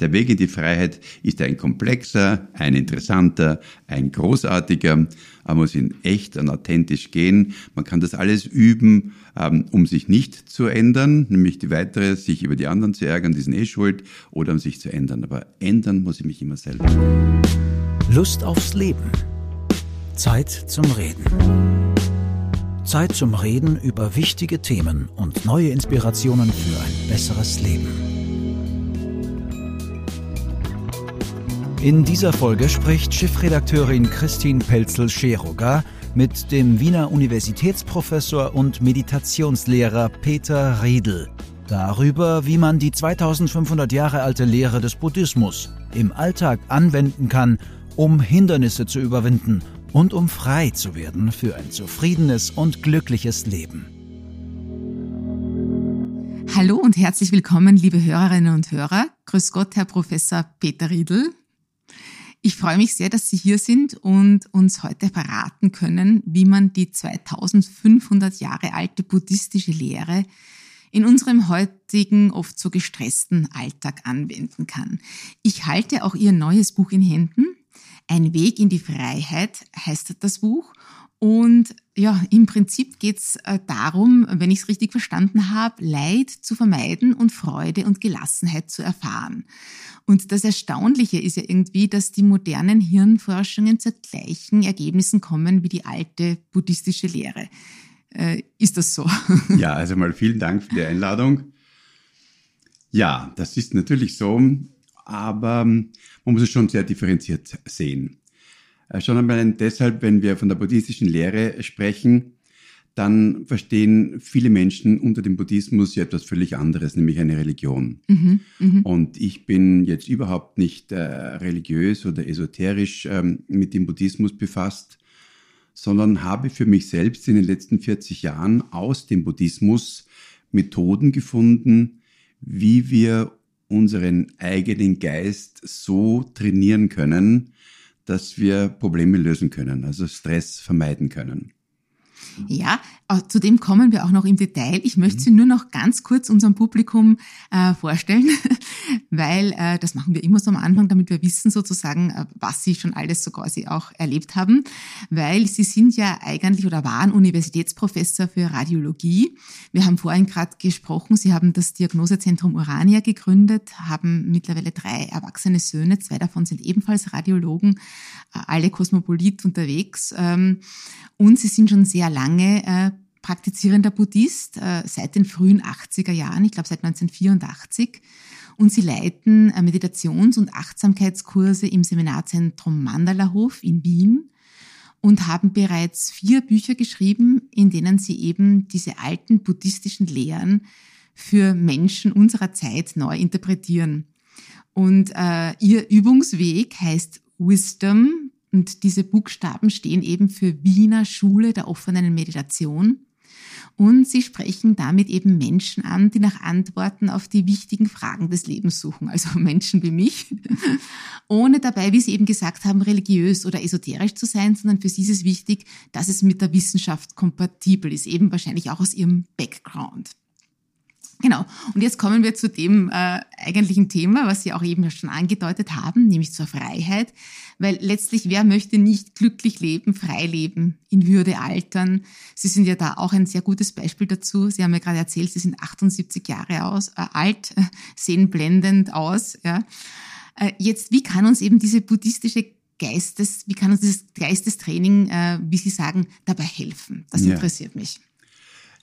Der Weg in die Freiheit ist ein komplexer, ein interessanter, ein großartiger. Man muss ihn echt und authentisch gehen. Man kann das alles üben, ähm, um sich nicht zu ändern, nämlich die weitere, sich über die anderen zu ärgern, die sind eh schuld, oder um sich zu ändern. Aber ändern muss ich mich immer selber. Lust aufs Leben. Zeit zum Reden. Zeit zum Reden über wichtige Themen und neue Inspirationen für ein besseres Leben. In dieser Folge spricht Chefredakteurin Christine Pelzel-Scheroga mit dem Wiener Universitätsprofessor und Meditationslehrer Peter Riedel darüber, wie man die 2500 Jahre alte Lehre des Buddhismus im Alltag anwenden kann, um Hindernisse zu überwinden und um frei zu werden für ein zufriedenes und glückliches Leben. Hallo und herzlich willkommen, liebe Hörerinnen und Hörer. Grüß Gott, Herr Professor Peter Riedel. Ich freue mich sehr, dass Sie hier sind und uns heute verraten können, wie man die 2500 Jahre alte buddhistische Lehre in unserem heutigen, oft so gestressten Alltag anwenden kann. Ich halte auch Ihr neues Buch in Händen. Ein Weg in die Freiheit heißt das Buch. Und ja, im Prinzip geht's äh, darum, wenn ich es richtig verstanden habe, Leid zu vermeiden und Freude und Gelassenheit zu erfahren. Und das Erstaunliche ist ja irgendwie, dass die modernen Hirnforschungen zu gleichen Ergebnissen kommen wie die alte buddhistische Lehre. Äh, ist das so? Ja, also mal vielen Dank für die Einladung. Ja, das ist natürlich so, aber man muss es schon sehr differenziert sehen. Äh, schon einmal deshalb, wenn wir von der buddhistischen Lehre sprechen, dann verstehen viele Menschen unter dem Buddhismus ja etwas völlig anderes, nämlich eine Religion. Mhm, mh. Und ich bin jetzt überhaupt nicht äh, religiös oder esoterisch ähm, mit dem Buddhismus befasst, sondern habe für mich selbst in den letzten 40 Jahren aus dem Buddhismus Methoden gefunden, wie wir unseren eigenen Geist so trainieren können, dass wir Probleme lösen können, also Stress vermeiden können. Ja, äh, zu dem kommen wir auch noch im Detail. Ich möchte Sie nur noch ganz kurz unserem Publikum äh, vorstellen, weil äh, das machen wir immer so am Anfang, damit wir wissen sozusagen, äh, was Sie schon alles so quasi auch erlebt haben, weil Sie sind ja eigentlich oder waren Universitätsprofessor für Radiologie. Wir haben vorhin gerade gesprochen, Sie haben das Diagnosezentrum Urania gegründet, haben mittlerweile drei erwachsene Söhne, zwei davon sind ebenfalls Radiologen, äh, alle kosmopolit unterwegs ähm, und Sie sind schon sehr lange äh, praktizierender Buddhist äh, seit den frühen 80er Jahren, ich glaube seit 1984. Und sie leiten äh, Meditations- und Achtsamkeitskurse im Seminarzentrum Mandalahof in Wien und haben bereits vier Bücher geschrieben, in denen sie eben diese alten buddhistischen Lehren für Menschen unserer Zeit neu interpretieren. Und äh, ihr Übungsweg heißt Wisdom, und diese Buchstaben stehen eben für Wiener Schule der offenen Meditation. Und sie sprechen damit eben Menschen an, die nach Antworten auf die wichtigen Fragen des Lebens suchen, also Menschen wie mich, ohne dabei, wie Sie eben gesagt haben, religiös oder esoterisch zu sein, sondern für sie ist es wichtig, dass es mit der Wissenschaft kompatibel ist, eben wahrscheinlich auch aus ihrem Background. Genau. Und jetzt kommen wir zu dem äh, eigentlichen Thema, was Sie auch eben schon angedeutet haben, nämlich zur Freiheit. Weil letztlich, wer möchte nicht glücklich leben, frei leben, in Würde altern? Sie sind ja da auch ein sehr gutes Beispiel dazu. Sie haben ja gerade erzählt, Sie sind 78 Jahre aus, äh, alt, äh, sehen blendend aus. Ja. Äh, jetzt, wie kann uns eben diese buddhistische Geistes, wie kann uns dieses Geistestraining, äh, wie Sie sagen, dabei helfen? Das interessiert ja. mich.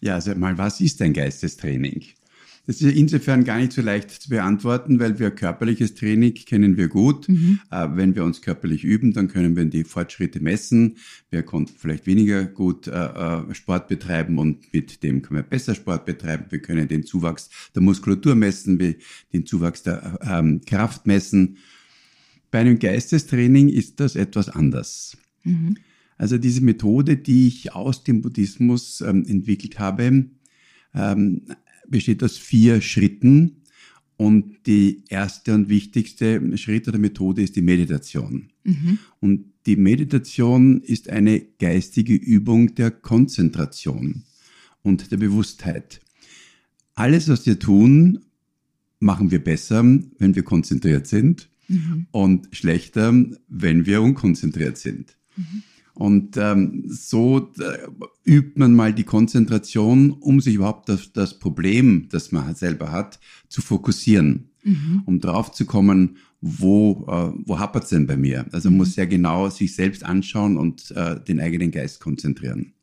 Ja, also mal, was ist ein Geistestraining? Das ist insofern gar nicht so leicht zu beantworten, weil wir körperliches Training kennen wir gut. Mhm. Äh, wenn wir uns körperlich üben, dann können wir die Fortschritte messen. Wir konnten vielleicht weniger gut äh, äh, Sport betreiben und mit dem können wir besser Sport betreiben. Wir können den Zuwachs der Muskulatur messen, wir den Zuwachs der ähm, Kraft messen. Bei einem Geistestraining ist das etwas anders. Mhm. Also diese Methode, die ich aus dem Buddhismus ähm, entwickelt habe, ähm, besteht aus vier Schritten. Und die erste und wichtigste Schritt oder Methode ist die Meditation. Mhm. Und die Meditation ist eine geistige Übung der Konzentration und der Bewusstheit. Alles, was wir tun, machen wir besser, wenn wir konzentriert sind mhm. und schlechter, wenn wir unkonzentriert sind. Mhm. Und ähm, so äh, übt man mal die Konzentration, um sich überhaupt das, das Problem, das man selber hat, zu fokussieren, mhm. um drauf zu kommen, wo, äh, wo hapert's denn bei mir? Also man muss mhm. sehr genau sich selbst anschauen und äh, den eigenen Geist konzentrieren.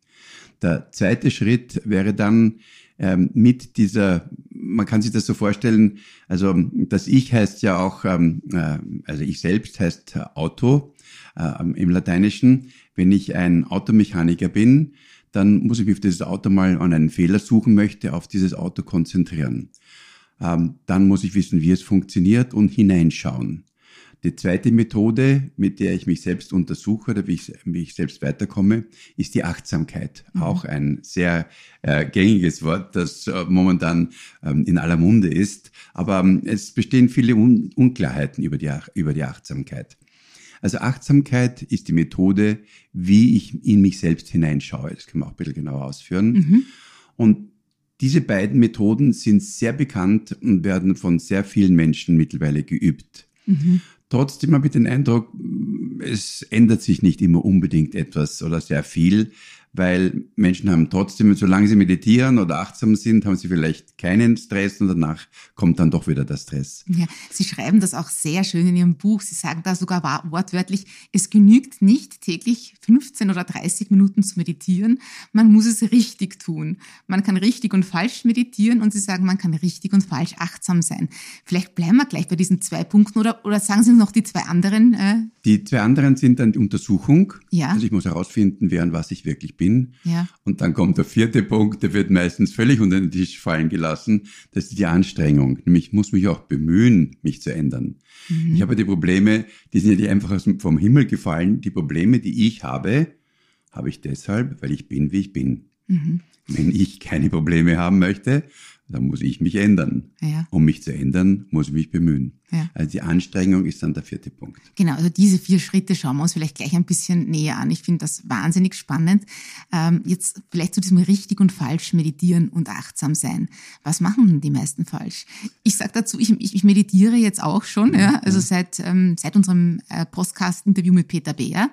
Der zweite Schritt wäre dann ähm, mit dieser, man kann sich das so vorstellen, also das Ich heißt ja auch, ähm, äh, also ich selbst heißt Auto äh, im Lateinischen. Wenn ich ein Automechaniker bin, dann muss ich mich auf dieses Auto mal an einen Fehler suchen möchte, auf dieses Auto konzentrieren. Ähm, dann muss ich wissen, wie es funktioniert und hineinschauen. Die zweite Methode, mit der ich mich selbst untersuche oder wie ich, wie ich selbst weiterkomme, ist die Achtsamkeit. Mhm. Auch ein sehr äh, gängiges Wort, das äh, momentan ähm, in aller Munde ist. Aber ähm, es bestehen viele Un Unklarheiten über die, über die Achtsamkeit. Also Achtsamkeit ist die Methode, wie ich in mich selbst hineinschaue. Das können wir auch ein bisschen genauer ausführen. Mhm. Und diese beiden Methoden sind sehr bekannt und werden von sehr vielen Menschen mittlerweile geübt. Mhm. Trotzdem habe ich den Eindruck, es ändert sich nicht immer unbedingt etwas oder sehr viel weil Menschen haben trotzdem, solange sie meditieren oder achtsam sind, haben sie vielleicht keinen Stress und danach kommt dann doch wieder der Stress. Ja, Sie schreiben das auch sehr schön in Ihrem Buch. Sie sagen da sogar wortwörtlich, es genügt nicht täglich 15 oder 30 Minuten zu meditieren, man muss es richtig tun. Man kann richtig und falsch meditieren und Sie sagen, man kann richtig und falsch achtsam sein. Vielleicht bleiben wir gleich bei diesen zwei Punkten oder, oder sagen Sie uns noch die zwei anderen? Äh? Die zwei anderen sind dann die Untersuchung. Ja. Also ich muss herausfinden, wer und was ich wirklich bin. Ja. Und dann kommt der vierte Punkt, der wird meistens völlig unter den Tisch fallen gelassen. Das ist die Anstrengung. Nämlich ich muss mich auch bemühen, mich zu ändern. Mhm. Ich habe die Probleme, die sind ja nicht einfach vom Himmel gefallen. Die Probleme, die ich habe, habe ich deshalb, weil ich bin, wie ich bin. Mhm. Wenn ich keine Probleme haben möchte, dann muss ich mich ändern. Ja. Um mich zu ändern, muss ich mich bemühen. Ja. Also die Anstrengung ist dann der vierte Punkt. Genau, also diese vier Schritte schauen wir uns vielleicht gleich ein bisschen näher an. Ich finde das wahnsinnig spannend. Ähm, jetzt vielleicht zu diesem richtig und falsch meditieren und achtsam sein. Was machen denn die meisten falsch? Ich sage dazu, ich, ich, meditiere jetzt auch schon, ja, also seit, ähm, seit unserem äh, Podcast-Interview mit Peter Beer.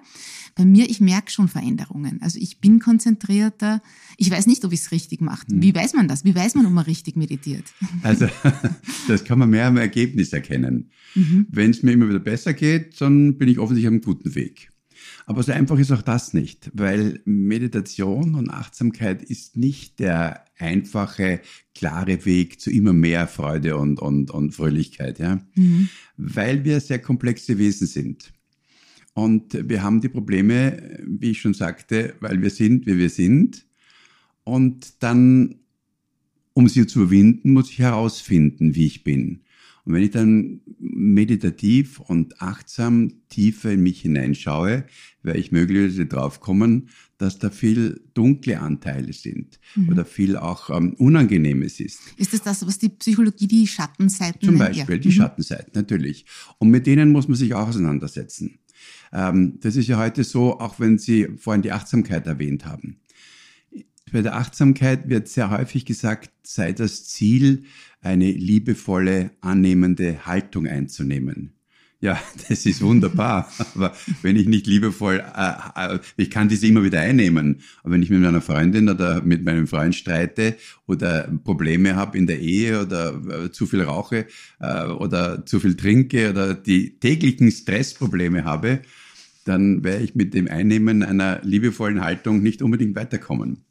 Bei mir, ich merke schon Veränderungen. Also ich bin konzentrierter. Ich weiß nicht, ob ich es richtig mache. Hm. Wie weiß man das? Wie weiß man, ob man richtig meditiert? Also das kann man mehr am Ergebnis erkennen. Mhm. Wenn es mir immer wieder besser geht, dann bin ich offensichtlich auf einem guten Weg. Aber so einfach ist auch das nicht, weil Meditation und Achtsamkeit ist nicht der einfache, klare Weg zu immer mehr Freude und, und, und Fröhlichkeit, ja. Mhm. Weil wir sehr komplexe Wesen sind. Und wir haben die Probleme, wie ich schon sagte, weil wir sind, wie wir sind. Und dann, um sie zu überwinden, muss ich herausfinden, wie ich bin. Und wenn ich dann meditativ und achtsam tiefer in mich hineinschaue, werde ich möglicherweise draufkommen, dass da viel dunkle Anteile sind mhm. oder viel auch ähm, Unangenehmes ist. Ist das das, was die Psychologie die Schattenseiten Zum Beispiel ja. die mhm. Schattenseiten, natürlich. Und mit denen muss man sich auch auseinandersetzen. Ähm, das ist ja heute so, auch wenn Sie vorhin die Achtsamkeit erwähnt haben. Bei der Achtsamkeit wird sehr häufig gesagt, sei das Ziel, eine liebevolle, annehmende Haltung einzunehmen. Ja, das ist wunderbar. Aber wenn ich nicht liebevoll, äh, äh, ich kann diese immer wieder einnehmen. Aber wenn ich mit meiner Freundin oder mit meinem Freund streite oder Probleme habe in der Ehe oder äh, zu viel rauche äh, oder zu viel trinke oder die täglichen Stressprobleme habe, dann werde ich mit dem Einnehmen einer liebevollen Haltung nicht unbedingt weiterkommen.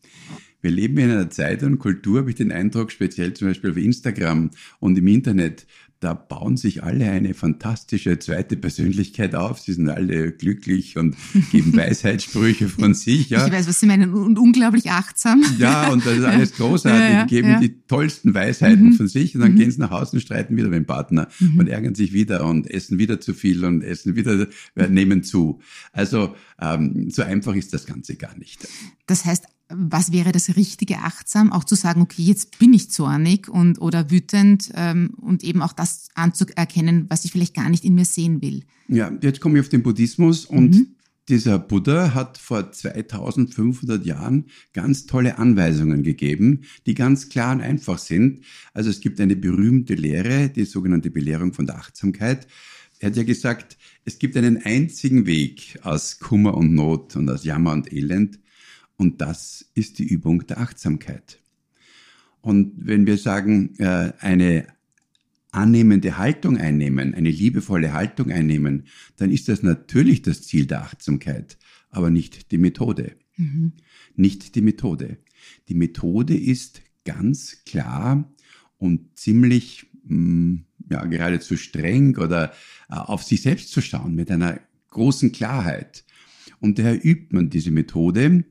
Wir leben in einer Zeit und Kultur, habe ich den Eindruck, speziell zum Beispiel auf Instagram und im Internet, da bauen sich alle eine fantastische zweite Persönlichkeit auf. Sie sind alle glücklich und geben Weisheitssprüche von sich. Ja. Ich weiß, was Sie meinen, und unglaublich achtsam. Ja, und das ist alles großartig. Ja, ja, geben ja. die tollsten Weisheiten mhm. von sich und dann mhm. gehen sie nach Hause und streiten wieder mit dem Partner mhm. und ärgern sich wieder und essen wieder zu viel und essen wieder, äh, nehmen zu. Also ähm, so einfach ist das Ganze gar nicht. Das heißt, was wäre das richtige achtsam, auch zu sagen, okay, jetzt bin ich zornig und oder wütend ähm, und eben auch das anzuerkennen, was ich vielleicht gar nicht in mir sehen will. Ja, jetzt komme ich auf den Buddhismus und mhm. dieser Buddha hat vor 2500 Jahren ganz tolle Anweisungen gegeben, die ganz klar und einfach sind. Also es gibt eine berühmte Lehre, die sogenannte Belehrung von der Achtsamkeit. Er hat ja gesagt, es gibt einen einzigen Weg aus Kummer und Not und aus Jammer und Elend und das ist die Übung der Achtsamkeit. Und wenn wir sagen, äh, eine annehmende Haltung einnehmen, eine liebevolle Haltung einnehmen, dann ist das natürlich das Ziel der Achtsamkeit, aber nicht die Methode. Mhm. Nicht die Methode. Die Methode ist ganz klar und ziemlich, mm, ja, geradezu streng oder äh, auf sich selbst zu schauen mit einer großen Klarheit. Und daher übt man diese Methode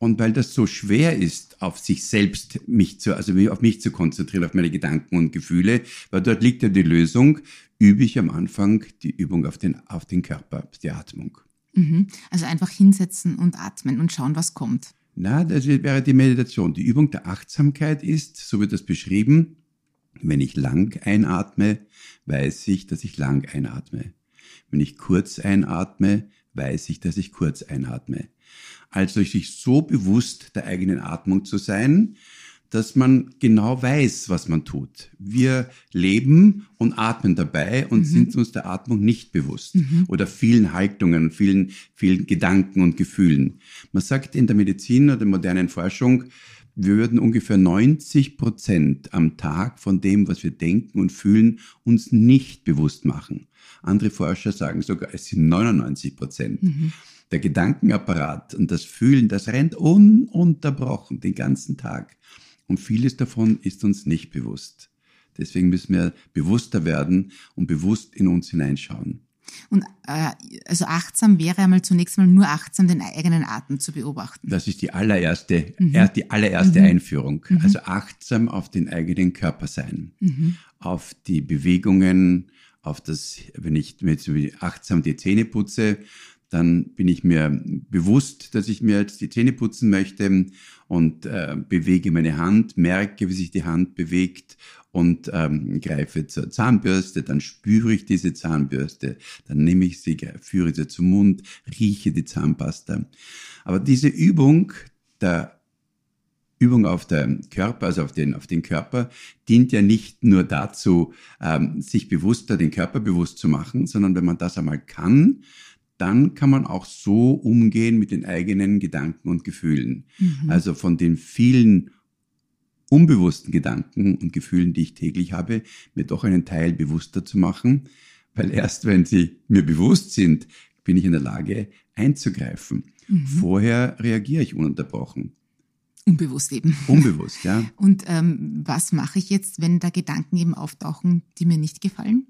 und weil das so schwer ist, auf sich selbst mich zu, also auf mich zu konzentrieren, auf meine Gedanken und Gefühle, weil dort liegt ja die Lösung, übe ich am Anfang die Übung auf den, auf den Körper, die Atmung. Mhm. Also einfach hinsetzen und atmen und schauen, was kommt. Na, das wäre die Meditation. Die Übung der Achtsamkeit ist, so wird das beschrieben, wenn ich lang einatme, weiß ich, dass ich lang einatme. Wenn ich kurz einatme, weiß ich, dass ich kurz einatme also sich so bewusst der eigenen Atmung zu sein, dass man genau weiß, was man tut. Wir leben und atmen dabei und mhm. sind uns der Atmung nicht bewusst mhm. oder vielen Haltungen, vielen, vielen Gedanken und Gefühlen. Man sagt in der Medizin oder modernen Forschung, wir würden ungefähr 90 Prozent am Tag von dem, was wir denken und fühlen, uns nicht bewusst machen. Andere Forscher sagen sogar, es sind 99 Prozent. Mhm der Gedankenapparat und das Fühlen, das rennt ununterbrochen den ganzen Tag. Und vieles davon ist uns nicht bewusst. Deswegen müssen wir bewusster werden und bewusst in uns hineinschauen. Und äh, also achtsam wäre einmal zunächst mal nur achtsam, den eigenen Atem zu beobachten. Das ist die allererste, mhm. die allererste mhm. Einführung. Mhm. Also achtsam auf den eigenen Körper sein, mhm. auf die Bewegungen, auf das, wenn ich mir jetzt achtsam die Zähne putze, dann bin ich mir bewusst, dass ich mir jetzt die Zähne putzen möchte und äh, bewege meine Hand, merke, wie sich die Hand bewegt und ähm, greife zur Zahnbürste, dann spüre ich diese Zahnbürste, dann nehme ich sie, führe sie zum Mund, rieche die Zahnpasta. Aber diese Übung der Übung auf den Körper, also auf den, auf den Körper, dient ja nicht nur dazu, ähm, sich bewusster den Körper bewusst zu machen, sondern wenn man das einmal kann, dann kann man auch so umgehen mit den eigenen Gedanken und Gefühlen. Mhm. Also von den vielen unbewussten Gedanken und Gefühlen, die ich täglich habe, mir doch einen Teil bewusster zu machen, weil erst wenn sie mir bewusst sind, bin ich in der Lage einzugreifen. Mhm. Vorher reagiere ich ununterbrochen. Unbewusst eben. Unbewusst, ja. Und ähm, was mache ich jetzt, wenn da Gedanken eben auftauchen, die mir nicht gefallen?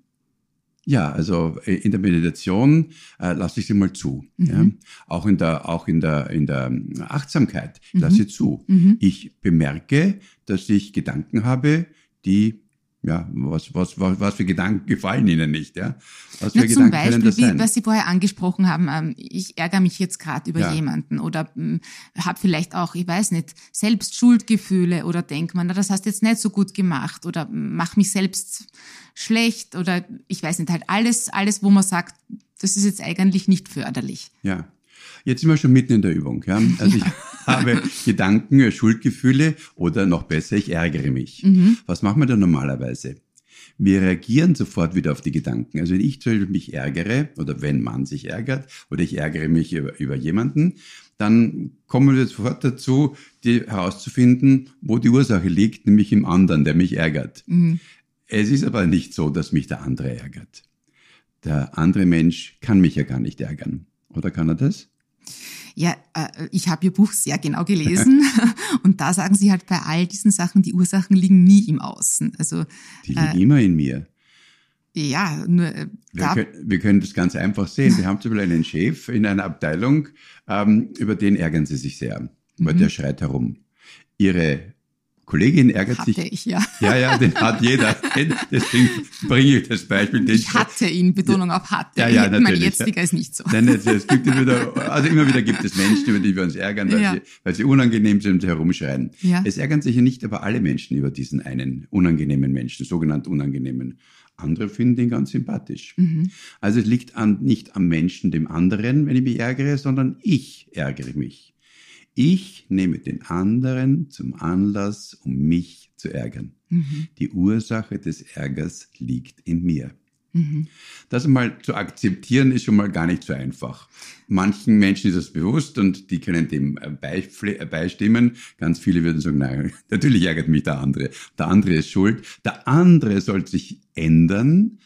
Ja, also äh, in der Meditation äh, lasse ich sie mal zu. Mhm. Ja? Auch in der, auch in der, in der Achtsamkeit mhm. lasse ich zu. Mhm. Ich bemerke, dass ich Gedanken habe, die ja, was, was, was, was für Gedanken gefallen Ihnen nicht, ja? Was für Gedanken Beispiel, können das sein? Wie, was Sie vorher angesprochen haben, ähm, ich ärgere mich jetzt gerade über ja. jemanden oder ähm, habe vielleicht auch, ich weiß nicht, selbst Schuldgefühle oder denkt man, na, das hast du jetzt nicht so gut gemacht oder mach mich selbst schlecht oder ich weiß nicht, halt alles, alles, wo man sagt, das ist jetzt eigentlich nicht förderlich. Ja. Jetzt sind wir schon mitten in der Übung. Ja? Also ich habe Gedanken, Schuldgefühle oder noch besser, ich ärgere mich. Mhm. Was machen wir da normalerweise? Wir reagieren sofort wieder auf die Gedanken. Also wenn ich zum Beispiel mich ärgere oder wenn man sich ärgert oder ich ärgere mich über, über jemanden, dann kommen wir sofort dazu, die, herauszufinden, wo die Ursache liegt, nämlich im anderen, der mich ärgert. Mhm. Es ist aber nicht so, dass mich der andere ärgert. Der andere Mensch kann mich ja gar nicht ärgern. Oder kann er das? Ja, äh, ich habe Ihr Buch sehr genau gelesen und da sagen Sie halt bei all diesen Sachen, die Ursachen liegen nie im Außen. Also die liegen äh, immer in mir. Ja, nur äh, wir, können, wir können das ganz einfach sehen. Sie haben zum Beispiel einen Chef in einer Abteilung, ähm, über den ärgern Sie sich sehr, weil mhm. der schreit herum. Ihre Kollegin ärgert hatte sich. ich, ja. Ja, ja, den hat jeder. Deswegen bringe ich das Beispiel. Den ich hatte ihn, Betonung auf hatte. Ja, ja, natürlich. Mein jetziger ist nicht so. Nein, es gibt wieder, also immer wieder gibt es Menschen, über die wir uns ärgern, weil, ja. sie, weil sie unangenehm sind und herumschreien. Ja. Es ärgern sich ja nicht aber alle Menschen über diesen einen unangenehmen Menschen, sogenannt unangenehmen. andere finden ihn ganz sympathisch. Mhm. Also es liegt an, nicht am Menschen, dem anderen, wenn ich mich ärgere, sondern ich ärgere mich. Ich nehme den anderen zum Anlass, um mich zu ärgern. Mhm. Die Ursache des Ärgers liegt in mir. Mhm. Das einmal zu akzeptieren ist schon mal gar nicht so einfach. Manchen Menschen ist das bewusst und die können dem äh, äh, beistimmen. Ganz viele würden sagen, nein, natürlich ärgert mich der andere. Der andere ist schuld. Der andere soll sich ändern.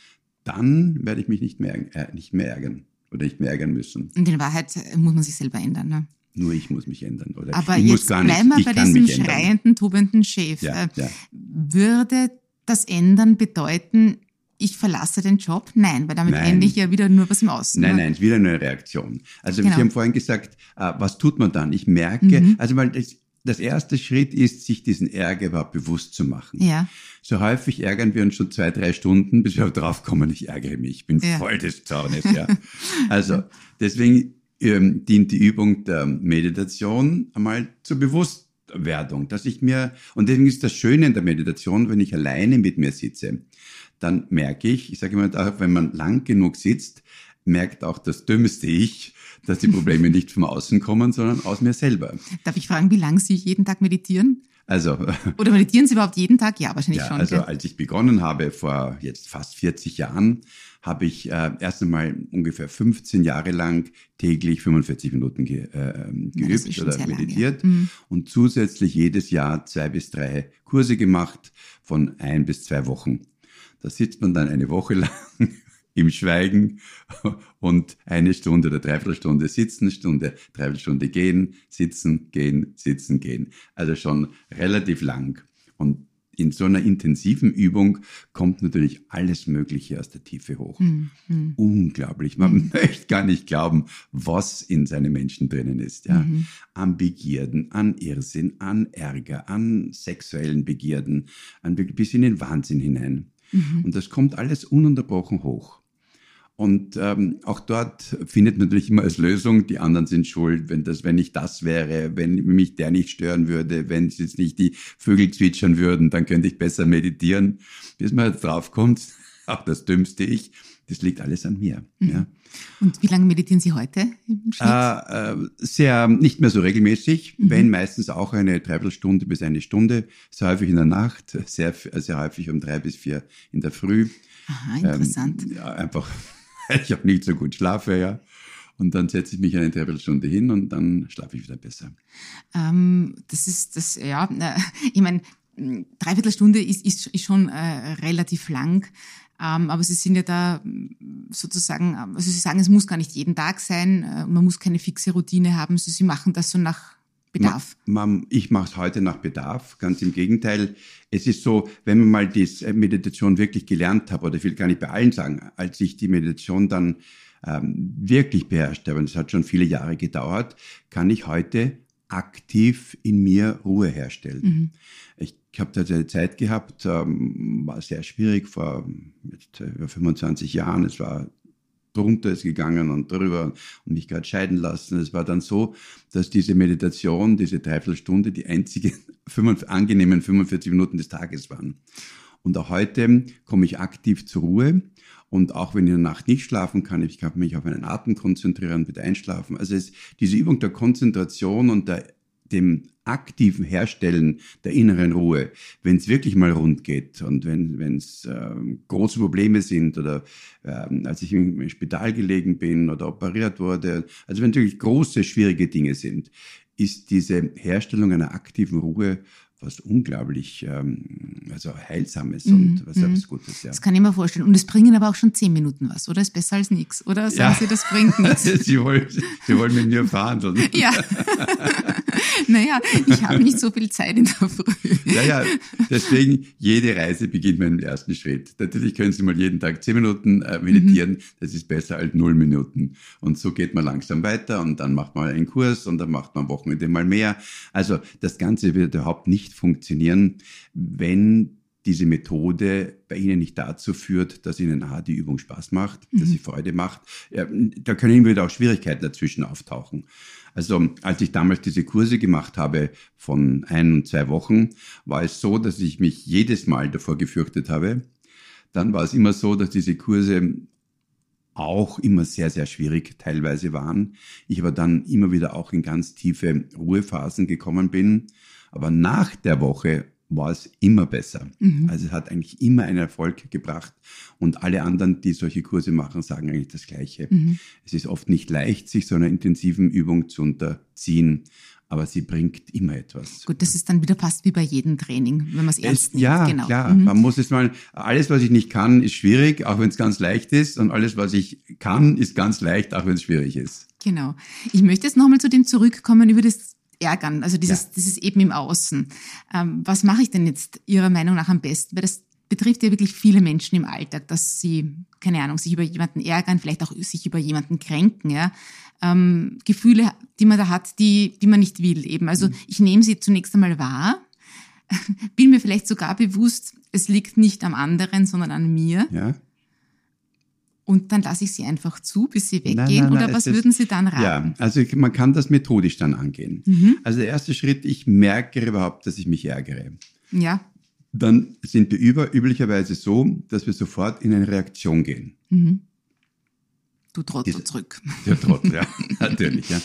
Dann werde ich mich nicht mehr, äh, nicht mehr ärgern oder nicht mehr ärgern müssen. Und in Wahrheit muss man sich selber ändern. Ne? Nur ich muss mich ändern. Oder Aber ich jetzt bleiben nicht, wir bei diesem schreienden, tobenden Chef. Ja, ja. Würde das Ändern bedeuten, ich verlasse den Job? Nein, weil damit nein. ende ich ja wieder nur was im Außen. Nein, ne? nein, es ist wieder eine Reaktion. Also genau. Sie haben vorhin gesagt, äh, was tut man dann? Ich merke, mhm. also mal das, das erste Schritt ist, sich diesen Ärger überhaupt bewusst zu machen. Ja. So häufig ärgern wir uns schon zwei, drei Stunden, bis wir drauf kommen, ich ärgere mich, ich bin ja. voll des Zornes. Ja. also deswegen ähm, dient die Übung der Meditation einmal zur Bewusstwerdung, dass ich mir, und deswegen ist das Schöne in der Meditation, wenn ich alleine mit mir sitze, dann merke ich, ich sage immer, wenn man lang genug sitzt, merkt auch das dümmste Ich, dass die Probleme nicht vom Außen kommen, sondern aus mir selber. Darf ich fragen, wie lange Sie jeden Tag meditieren? Also. Oder meditieren Sie überhaupt jeden Tag? Ja, wahrscheinlich ja, schon. Also, gell? als ich begonnen habe, vor jetzt fast 40 Jahren, habe ich äh, erst einmal ungefähr 15 Jahre lang täglich 45 Minuten ge, äh, geübt ja, oder meditiert lange, ja. mhm. und zusätzlich jedes Jahr zwei bis drei Kurse gemacht von ein bis zwei Wochen. Da sitzt man dann eine Woche lang im Schweigen und eine Stunde oder dreiviertel Stunde sitzen, Stunde, dreiviertel Stunde gehen, sitzen, gehen, sitzen, gehen. Also schon relativ lang. Und in so einer intensiven Übung kommt natürlich alles Mögliche aus der Tiefe hoch. Mhm. Unglaublich. Man mhm. möchte gar nicht glauben, was in seinen Menschen drinnen ist. Ja? Mhm. An Begierden, an Irrsinn, an Ärger, an sexuellen Begierden, an bis in den Wahnsinn hinein. Mhm. Und das kommt alles ununterbrochen hoch. Und ähm, auch dort findet man natürlich immer als Lösung, die anderen sind schuld, wenn das, wenn ich das wäre, wenn mich der nicht stören würde, wenn es jetzt nicht die Vögel zwitschern würden, dann könnte ich besser meditieren. Bis man draufkommt, auch das dümmste Ich, das liegt alles an mir. Mhm. Ja. Und wie lange meditieren Sie heute im Schnitt? Äh, äh, sehr, nicht mehr so regelmäßig, mhm. wenn meistens auch eine Dreiviertelstunde bis eine Stunde, sehr häufig in der Nacht, sehr, sehr häufig um drei bis vier in der Früh. Aha, interessant. Ähm, ja, einfach, weil ich auch nicht so gut schlafe, ja. Und dann setze ich mich eine Dreiviertelstunde hin und dann schlafe ich wieder besser. Ähm, das ist das, ja, ich meine, Dreiviertelstunde ist, ist, ist schon äh, relativ lang. Ähm, aber Sie sind ja da sozusagen, also Sie sagen, es muss gar nicht jeden Tag sein, äh, man muss keine fixe Routine haben, also Sie machen das so nach Bedarf. Man, ich mache es heute nach Bedarf, ganz im Gegenteil. Es ist so, wenn man mal die Meditation wirklich gelernt hat, oder ich will gar nicht bei allen sagen, als ich die Meditation dann ähm, wirklich beherrscht habe, und es hat schon viele Jahre gedauert, kann ich heute aktiv in mir Ruhe herstellen. Mhm. Ich habe da eine Zeit gehabt, ähm, war sehr schwierig vor jetzt, über 25 Jahren. Es war drunter ist gegangen und drüber und mich gerade scheiden lassen. Es war dann so, dass diese Meditation, diese Dreiviertelstunde, die einzige 45, angenehmen 45 Minuten des Tages waren. Und auch heute komme ich aktiv zur Ruhe. Und auch wenn ich in der Nacht nicht schlafen kann, ich kann mich auf meinen Atem konzentrieren, bitte einschlafen. Also es, diese Übung der Konzentration und der dem aktiven Herstellen der inneren Ruhe, wenn es wirklich mal rund geht und wenn es äh, große Probleme sind oder äh, als ich im Spital gelegen bin oder operiert wurde, also wenn natürlich große, schwierige Dinge sind, ist diese Herstellung einer aktiven Ruhe was unglaublich ähm, also Heilsames mhm. und was, mhm. was Gutes. Ja. Das kann ich mir vorstellen. Und es bringen aber auch schon zehn Minuten was, oder? Ist besser als nichts. Oder sagen ja. Sie, das bringt nichts? Sie wollen, Sie wollen mit mir verhandeln. Ja. naja, ich habe nicht so viel Zeit in der Früh. Ja, ja, deswegen, jede Reise beginnt mit dem ersten Schritt. Natürlich können Sie mal jeden Tag zehn Minuten äh, meditieren, mhm. das ist besser als null Minuten. Und so geht man langsam weiter und dann macht man einen Kurs und dann macht man am Wochenende mal mehr. Also das Ganze wird überhaupt nicht funktionieren, wenn diese Methode bei Ihnen nicht dazu führt, dass Ihnen A, die Übung Spaß macht, mhm. dass sie Freude macht. Ja, da können immer wieder auch Schwierigkeiten dazwischen auftauchen. Also als ich damals diese Kurse gemacht habe von ein und zwei Wochen, war es so, dass ich mich jedes Mal davor gefürchtet habe, dann war es immer so, dass diese Kurse auch immer sehr, sehr schwierig teilweise waren. Ich aber dann immer wieder auch in ganz tiefe Ruhephasen gekommen bin. Aber nach der Woche war es immer besser. Mhm. Also es hat eigentlich immer einen Erfolg gebracht. Und alle anderen, die solche Kurse machen, sagen eigentlich das Gleiche. Mhm. Es ist oft nicht leicht, sich so einer intensiven Übung zu unterziehen aber sie bringt immer etwas. Gut, das ist dann wieder fast wie bei jedem Training, wenn man es ernst nimmt. Ja, genau. klar. Mhm. Man muss es mal, alles, was ich nicht kann, ist schwierig, auch wenn es ganz leicht ist. Und alles, was ich kann, ist ganz leicht, auch wenn es schwierig ist. Genau. Ich möchte jetzt nochmal zu dem zurückkommen über das Ärgern, also dieses, ja. dieses eben im Außen. Ähm, was mache ich denn jetzt Ihrer Meinung nach am besten? Weil das betrifft ja wirklich viele Menschen im Alltag, dass sie, keine Ahnung, sich über jemanden ärgern, vielleicht auch sich über jemanden kränken, ja. Ähm, Gefühle, die man da hat, die, die man nicht will eben. Also mhm. ich nehme sie zunächst einmal wahr, bin mir vielleicht sogar bewusst, es liegt nicht am anderen, sondern an mir. Ja. Und dann lasse ich sie einfach zu, bis sie weggehen? Nein, nein, nein, oder was würden Sie dann raten? Ja, also man kann das methodisch dann angehen. Mhm. Also der erste Schritt, ich merke überhaupt, dass ich mich ärgere. Ja dann sind wir über, üblicherweise so, dass wir sofort in eine Reaktion gehen. Mhm. Du Trottel Diese, zurück. Der Trottel, ja, natürlich. Ja.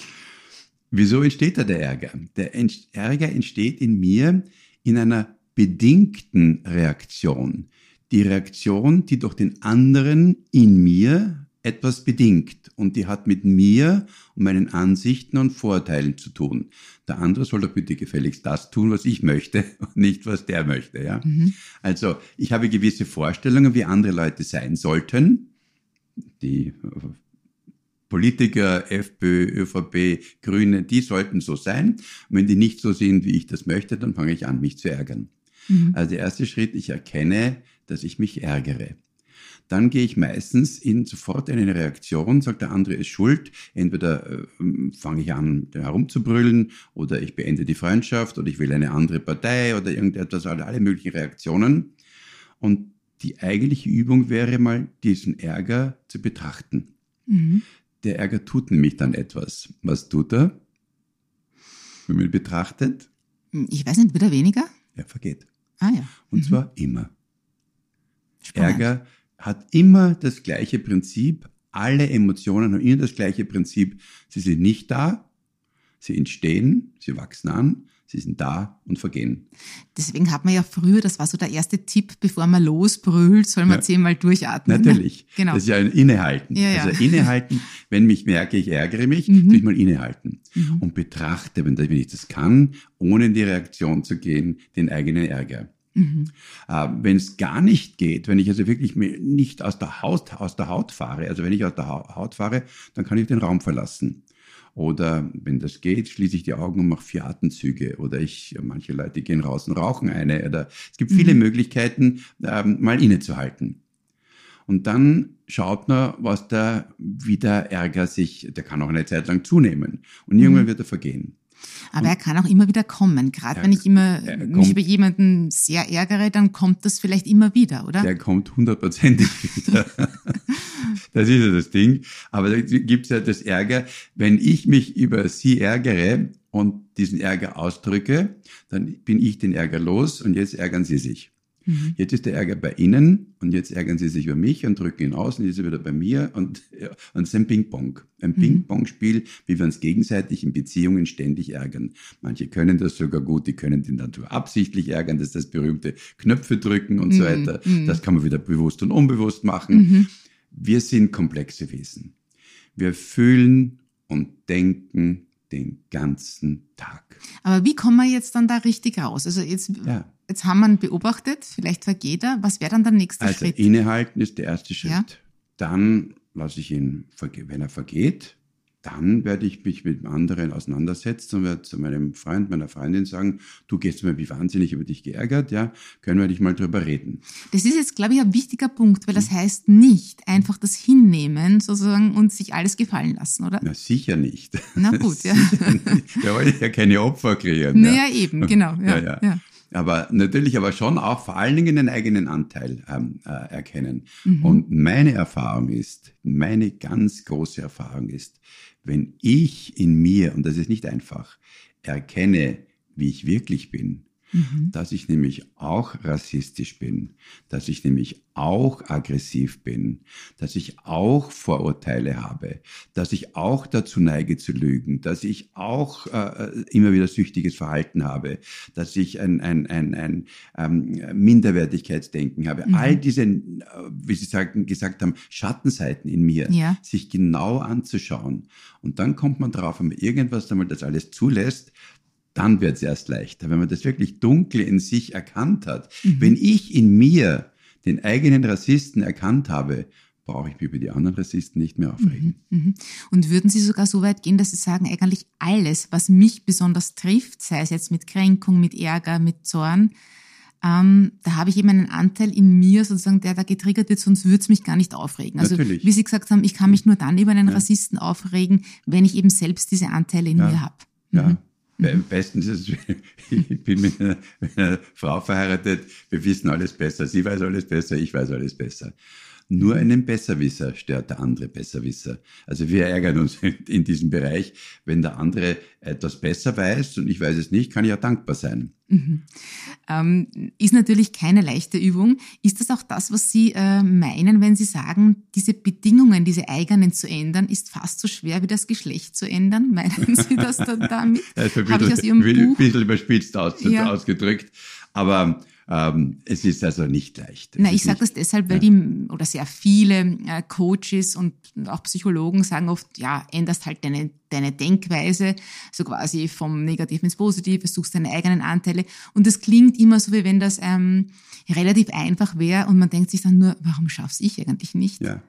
Wieso entsteht da der Ärger? Der Ärger entsteht in mir in einer bedingten Reaktion. Die Reaktion, die durch den anderen in mir etwas bedingt und die hat mit mir und meinen Ansichten und Vorteilen zu tun. Der andere soll doch bitte gefälligst das tun, was ich möchte und nicht, was der möchte. Ja? Mhm. Also ich habe gewisse Vorstellungen, wie andere Leute sein sollten. Die Politiker, FPÖ, ÖVP, Grüne, die sollten so sein. Und wenn die nicht so sind, wie ich das möchte, dann fange ich an, mich zu ärgern. Mhm. Also der erste Schritt, ich erkenne, dass ich mich ärgere dann gehe ich meistens in sofort in eine Reaktion, sagt der andere ist schuld. Entweder äh, fange ich an herumzubrüllen oder ich beende die Freundschaft oder ich will eine andere Partei oder irgendetwas, alle, alle möglichen Reaktionen. Und die eigentliche Übung wäre mal, diesen Ärger zu betrachten. Mhm. Der Ärger tut nämlich dann etwas. Was tut er? Wenn man ihn betrachtet? Ich weiß nicht, wird er weniger? Er vergeht. Ah ja. Und mhm. zwar immer. Spannend. Ärger hat immer das gleiche Prinzip. Alle Emotionen haben immer das gleiche Prinzip. Sie sind nicht da, sie entstehen, sie wachsen an, sie sind da und vergehen. Deswegen hat man ja früher, das war so der erste Tipp, bevor man losbrüllt, soll man ja. zehnmal durchatmen. Natürlich. Genau. Das ist ja ein Innehalten. Ja, ja. Also Innehalten, wenn mich merke, ich ärgere mich, mhm. ich mal innehalten mhm. und betrachte, wenn ich das kann, ohne in die Reaktion zu gehen, den eigenen Ärger. Mhm. Äh, wenn es gar nicht geht, wenn ich also wirklich nicht aus der, Haut, aus der Haut fahre, also wenn ich aus der Haut fahre, dann kann ich den Raum verlassen. Oder wenn das geht, schließe ich die Augen und mache vier Atemzüge. Oder ich, manche Leute gehen raus und rauchen eine. Oder es gibt viele mhm. Möglichkeiten, ähm, mal innezuhalten. Und dann schaut man, was da, wie der Ärger sich, der kann auch eine Zeit lang zunehmen. Und irgendwann mhm. wird er vergehen. Aber er kann auch immer wieder kommen. Gerade wenn ich immer mich über jemanden sehr ärgere, dann kommt das vielleicht immer wieder, oder? Der kommt hundertprozentig wieder. das ist ja das Ding. Aber da gibt es ja das Ärger, wenn ich mich über sie ärgere und diesen Ärger ausdrücke, dann bin ich den Ärger los und jetzt ärgern sie sich. Mhm. Jetzt ist der Ärger bei Ihnen und jetzt ärgern Sie sich über mich und drücken ihn aus und jetzt ist er wieder bei mir und, ja, und es ist ein Ping-Pong. Ein mhm. Ping-Pong-Spiel, wie wir uns gegenseitig in Beziehungen ständig ärgern. Manche können das sogar gut, die können den Natur absichtlich ärgern, das ist das berühmte Knöpfe drücken und mhm. so weiter. Mhm. Das kann man wieder bewusst und unbewusst machen. Mhm. Wir sind komplexe Wesen. Wir fühlen und denken den ganzen Tag. Aber wie kommen wir jetzt dann da richtig raus? Also jetzt, ja. Jetzt haben wir ihn beobachtet, vielleicht vergeht er. Was wäre dann der nächste also Schritt? Also innehalten ist der erste Schritt. Ja. Dann lasse ich ihn, wenn er vergeht, dann werde ich mich mit dem anderen auseinandersetzen und werde zu meinem Freund, meiner Freundin sagen, du gehst mir wie wahnsinnig über dich geärgert, ja, können wir dich mal drüber reden. Das ist jetzt, glaube ich, ein wichtiger Punkt, weil das heißt nicht einfach das hinnehmen, sozusagen, und sich alles gefallen lassen, oder? Na, sicher nicht. Na gut, ja. Wir wollen ja keine Opfer kreieren. Naja, ja. eben, genau, ja, ja. ja. Aber natürlich aber schon auch vor allen Dingen den eigenen Anteil ähm, äh, erkennen. Mhm. Und meine Erfahrung ist, meine ganz große Erfahrung ist, wenn ich in mir, und das ist nicht einfach, erkenne, wie ich wirklich bin, mhm. dass ich nämlich auch rassistisch bin, dass ich nämlich auch aggressiv bin, dass ich auch Vorurteile habe, dass ich auch dazu neige zu lügen, dass ich auch äh, immer wieder süchtiges Verhalten habe, dass ich ein, ein, ein, ein ähm, Minderwertigkeitsdenken habe. Mhm. All diese, äh, wie Sie sagen, gesagt haben, Schattenseiten in mir, ja. sich genau anzuschauen. Und dann kommt man drauf, wenn man irgendwas einmal das alles zulässt, dann wird es erst leichter, wenn man das wirklich dunkel in sich erkannt hat. Mhm. Wenn ich in mir den eigenen Rassisten erkannt habe, brauche ich mich über die anderen Rassisten nicht mehr aufregen. Mhm, mhm. Und würden Sie sogar so weit gehen, dass Sie sagen, eigentlich alles, was mich besonders trifft, sei es jetzt mit Kränkung, mit Ärger, mit Zorn, ähm, da habe ich eben einen Anteil in mir, sozusagen, der da getriggert wird, sonst würde es mich gar nicht aufregen. Also Natürlich. wie Sie gesagt haben, ich kann mich nur dann über einen ja. Rassisten aufregen, wenn ich eben selbst diese Anteile in ja. mir habe. Mhm. Ja. Bestens ist ich bin mit einer, mit einer, Frau verheiratet, wir wissen alles besser. Sie weiß alles besser, ich weiß alles besser. Nur einen Besserwisser stört der andere Besserwisser. Also wir ärgern uns in diesem Bereich. Wenn der andere etwas besser weiß und ich weiß es nicht, kann ich auch dankbar sein. Mhm. Ähm, ist natürlich keine leichte Übung. Ist das auch das, was Sie äh, meinen, wenn Sie sagen, diese Bedingungen, diese eigenen zu ändern, ist fast so schwer wie das Geschlecht zu ändern? Meinen Sie das dann damit? Ja, ist ein bisschen, ein bisschen überspitzt aus, ja. ausgedrückt. Aber ähm, es ist also nicht leicht. Na, ich sage das deshalb, weil ja. die oder sehr viele äh, Coaches und auch Psychologen sagen oft, ja, änderst halt deine, deine Denkweise, so quasi vom Negativen ins Positive, suchst deine eigenen Anteile. Und das klingt immer so, wie wenn das ähm, relativ einfach wäre und man denkt sich dann nur, warum schaff's ich eigentlich nicht? Ja.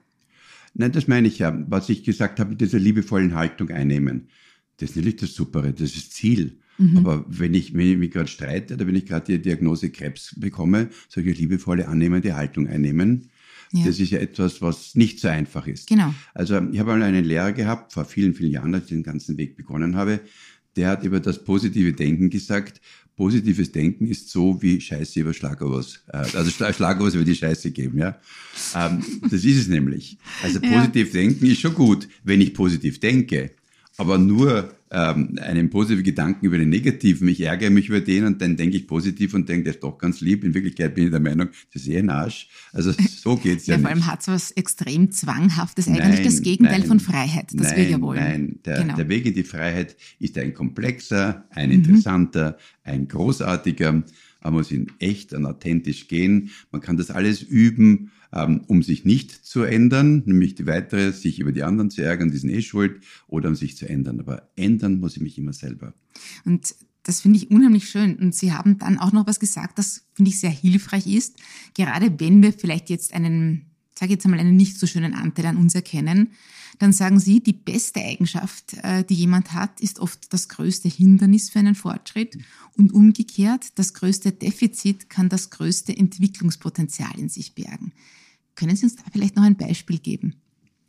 Nein, das meine ich ja. Was ich gesagt habe, mit dieser liebevollen Haltung einnehmen. Das ist natürlich das Supere, das ist Ziel. Mhm. Aber wenn ich, wenn ich mich gerade streite oder wenn ich gerade die Diagnose Krebs bekomme, soll ich eine liebevolle, annehmende Haltung einnehmen. Ja. Das ist ja etwas, was nicht so einfach ist. Genau. Also ich habe mal einen Lehrer gehabt, vor vielen, vielen Jahren, als ich den ganzen Weg begonnen habe, der hat über das positive Denken gesagt, positives Denken ist so wie Scheiße über Schlagobers, äh, also Schlagobers über die Scheiße geben, ja. Ähm, das ist es nämlich. Also positiv ja. denken ist schon gut, wenn ich positiv denke aber nur ähm, einen positiven Gedanken über den negativen. Ich ärgere mich über den und dann denke ich positiv und denke, der ist doch ganz lieb. In Wirklichkeit bin ich der Meinung, das ist eh ein Arsch. Also so geht's ja, ja vor allem hat es was extrem Zwanghaftes, eigentlich nein, das Gegenteil nein, von Freiheit, das nein, wir ja wollen. Nein, der, genau. der Weg in die Freiheit ist ein komplexer, ein mhm. interessanter, mhm. ein großartiger. Man muss ihn echt und authentisch gehen. Man kann das alles üben um sich nicht zu ändern, nämlich die weitere, sich über die anderen zu ärgern, die sind eh schuld, oder um sich zu ändern. Aber ändern muss ich mich immer selber. Und das finde ich unheimlich schön. Und Sie haben dann auch noch was gesagt, das finde ich sehr hilfreich ist, gerade wenn wir vielleicht jetzt einen, sage jetzt einmal, einen nicht so schönen Anteil an uns erkennen, dann sagen Sie, die beste Eigenschaft, äh, die jemand hat, ist oft das größte Hindernis für einen Fortschritt und umgekehrt, das größte Defizit kann das größte Entwicklungspotenzial in sich bergen. Können Sie uns da vielleicht noch ein Beispiel geben?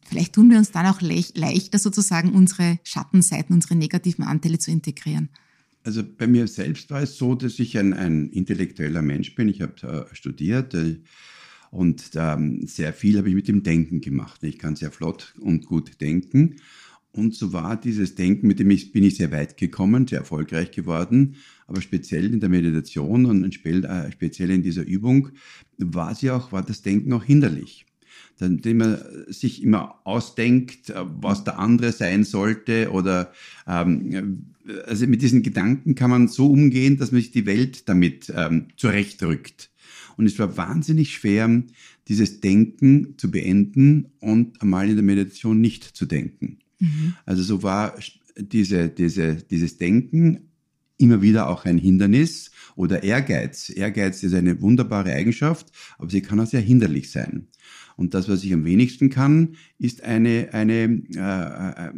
Vielleicht tun wir uns dann auch leichter sozusagen unsere Schattenseiten, unsere negativen Anteile zu integrieren. Also bei mir selbst war es so, dass ich ein, ein intellektueller Mensch bin. Ich habe äh, studiert äh, und ähm, sehr viel habe ich mit dem Denken gemacht. Ich kann sehr flott und gut denken. Und so war dieses Denken, mit dem ich, bin ich sehr weit gekommen, sehr erfolgreich geworden. Aber speziell in der Meditation und äh, speziell in dieser Übung war sie auch, war das Denken auch hinderlich. Indem man sich immer ausdenkt, äh, was der andere sein sollte oder ähm, also mit diesen Gedanken kann man so umgehen, dass man sich die Welt damit ähm, zurechtrückt. Und es war wahnsinnig schwer, dieses Denken zu beenden und einmal in der Meditation nicht zu denken. Mhm. Also so war diese, diese, dieses Denken immer wieder auch ein Hindernis oder Ehrgeiz. Ehrgeiz ist eine wunderbare Eigenschaft, aber sie kann auch sehr hinderlich sein. Und das, was ich am wenigsten kann, ist eine, eine äh, äh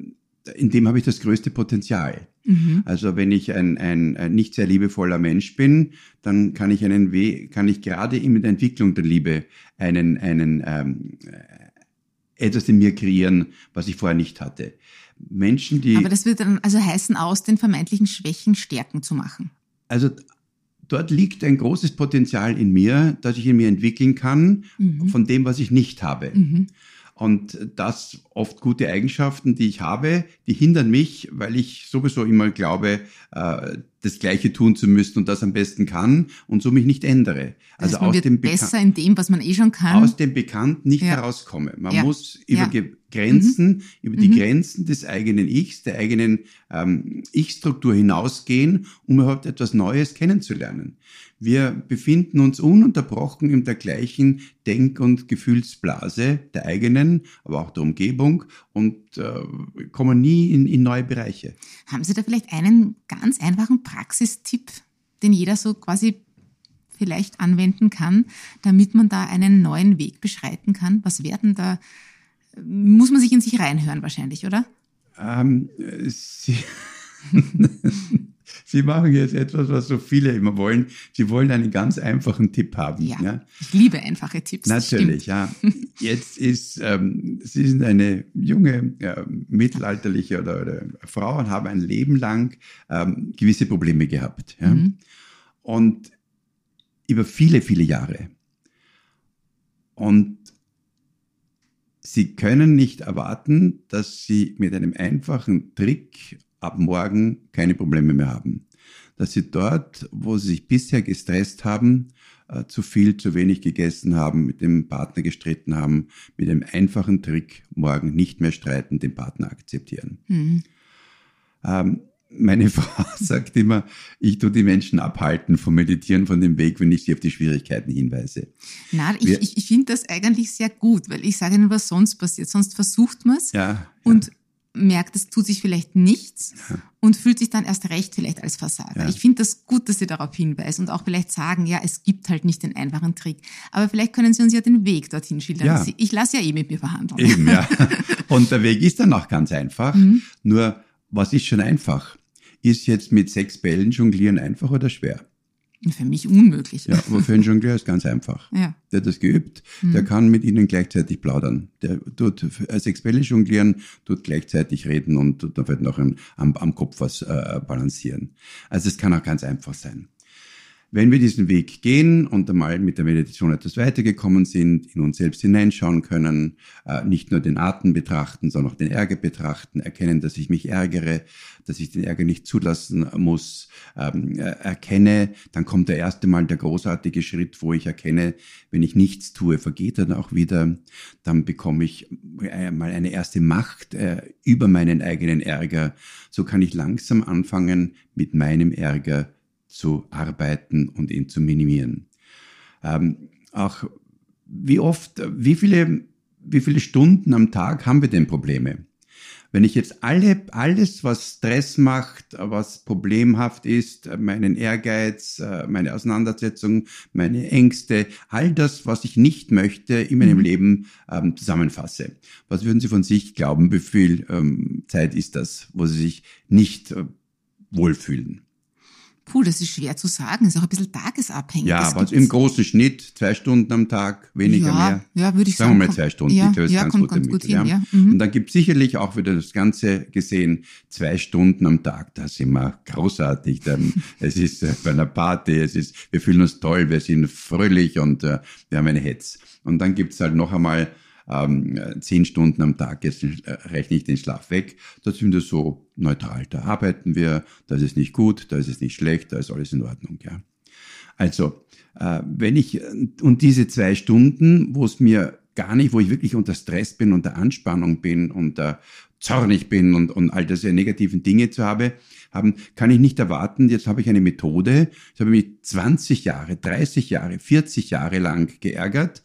in dem habe ich das größte Potenzial. Mhm. Also wenn ich ein, ein, ein nicht sehr liebevoller Mensch bin, dann kann ich einen We kann ich gerade in der Entwicklung der Liebe einen, einen ähm, etwas in mir kreieren, was ich vorher nicht hatte. Menschen, die. Aber das wird dann also heißen, aus den vermeintlichen Schwächen Stärken zu machen. Also dort liegt ein großes Potenzial in mir, das ich in mir entwickeln kann, mhm. von dem, was ich nicht habe. Mhm. Und das oft gute Eigenschaften, die ich habe, die hindern mich, weil ich sowieso immer glaube, äh, das Gleiche tun zu müssen und das am besten kann und so mich nicht ändere. Also aus dem besser in dem, was man eh schon kann. Aus dem Bekannten nicht ja. herauskomme. Man ja. muss über ja. Grenzen, mhm. über die mhm. Grenzen des eigenen Ichs, der eigenen ähm, Ich-Struktur hinausgehen, um überhaupt etwas Neues kennenzulernen. Wir befinden uns ununterbrochen in der gleichen Denk- und Gefühlsblase der eigenen, aber auch der Umgebung und äh, kommen nie in, in neue Bereiche. Haben Sie da vielleicht einen ganz einfachen Praxistipp, den jeder so quasi vielleicht anwenden kann, damit man da einen neuen Weg beschreiten kann? Was werden da, muss man sich in sich reinhören wahrscheinlich, oder? Ähm, Sie Sie machen jetzt etwas, was so viele immer wollen. Sie wollen einen ganz einfachen Tipp haben. Ja, ja? ich liebe einfache Tipps. Natürlich, ja. Jetzt ist, ähm, Sie sind eine junge, ja, mittelalterliche oder, oder Frau und haben ein Leben lang ähm, gewisse Probleme gehabt. Ja? Mhm. Und über viele, viele Jahre. Und Sie können nicht erwarten, dass Sie mit einem einfachen Trick ab morgen keine Probleme mehr haben. Dass sie dort, wo sie sich bisher gestresst haben, äh, zu viel, zu wenig gegessen haben, mit dem Partner gestritten haben, mit dem einfachen Trick morgen nicht mehr streiten, den Partner akzeptieren. Mhm. Ähm, meine Frau sagt immer, ich tue die Menschen abhalten vom Meditieren, von dem Weg, wenn ich sie auf die Schwierigkeiten hinweise. Nein, ich, ich, ich finde das eigentlich sehr gut, weil ich sage Ihnen, was sonst passiert. Sonst versucht man es ja, und merkt, es tut sich vielleicht nichts ja. und fühlt sich dann erst recht vielleicht als Versager. Ja. Ich finde das gut, dass Sie darauf hinweisen und auch vielleicht sagen, ja, es gibt halt nicht den einfachen Trick. Aber vielleicht können Sie uns ja den Weg dorthin schildern. Ja. Ich lasse ja eh mit mir verhandeln. Eben, ja. Und der Weg ist dann auch ganz einfach. Mhm. Nur, was ist schon einfach? Ist jetzt mit sechs Bällen jonglieren einfach oder schwer? Für mich unmöglich. Ja, aber für einen Jongleur ist ganz einfach. Ja. Der hat das geübt, mhm. der kann mit ihnen gleichzeitig plaudern. Der tut sechs Bälle jonglieren, tut gleichzeitig reden und tut dann vielleicht noch am, am Kopf was äh, balancieren. Also es kann auch ganz einfach sein. Wenn wir diesen Weg gehen und einmal mit der Meditation etwas weitergekommen sind, in uns selbst hineinschauen können, äh, nicht nur den Atem betrachten, sondern auch den Ärger betrachten, erkennen, dass ich mich ärgere, dass ich den Ärger nicht zulassen muss, ähm, äh, erkenne, dann kommt der erste Mal der großartige Schritt, wo ich erkenne, wenn ich nichts tue, vergeht er dann auch wieder, dann bekomme ich äh, mal eine erste Macht über meinen eigenen Ärger. So kann ich langsam anfangen, mit meinem Ärger zu arbeiten und ihn zu minimieren. Ähm, auch wie oft, wie viele, wie viele Stunden am Tag haben wir denn Probleme? Wenn ich jetzt alle, alles, was Stress macht, was problemhaft ist, meinen Ehrgeiz, äh, meine Auseinandersetzung, meine Ängste, all das, was ich nicht möchte in meinem mhm. Leben ähm, zusammenfasse. Was würden Sie von sich glauben, wie viel ähm, Zeit ist das, wo Sie sich nicht äh, wohlfühlen? Puh, das ist schwer zu sagen. Ist auch ein bisschen tagesabhängig. Ja, aber im großen Schnitt zwei Stunden am Tag, weniger ja, mehr. Ja, würde ich sagen. Sagen wir mal zwei Stunden. Ja, ja, ganz kommt, gut, gut hin, ja. Mhm. Und dann gibt es sicherlich auch wieder das Ganze gesehen, zwei Stunden am Tag. Das ist immer großartig. Dann, es ist äh, bei einer Party, es ist, wir fühlen uns toll, wir sind fröhlich und äh, wir haben eine Hetz. Und dann gibt's halt noch einmal ähm, zehn Stunden am Tag, jetzt äh, rechne ich den Schlaf weg. Da sind wir so neutral. Da arbeiten wir, da ist nicht gut, da ist es nicht schlecht, da ist alles in Ordnung. Ja. Also, äh, wenn ich, und diese zwei Stunden, wo es mir gar nicht, wo ich wirklich unter Stress bin, unter Anspannung bin, unter zornig bin und, und all diese negativen Dinge zu habe, haben, kann ich nicht erwarten, jetzt habe ich eine Methode, ich habe mich 20 Jahre, 30 Jahre, 40 Jahre lang geärgert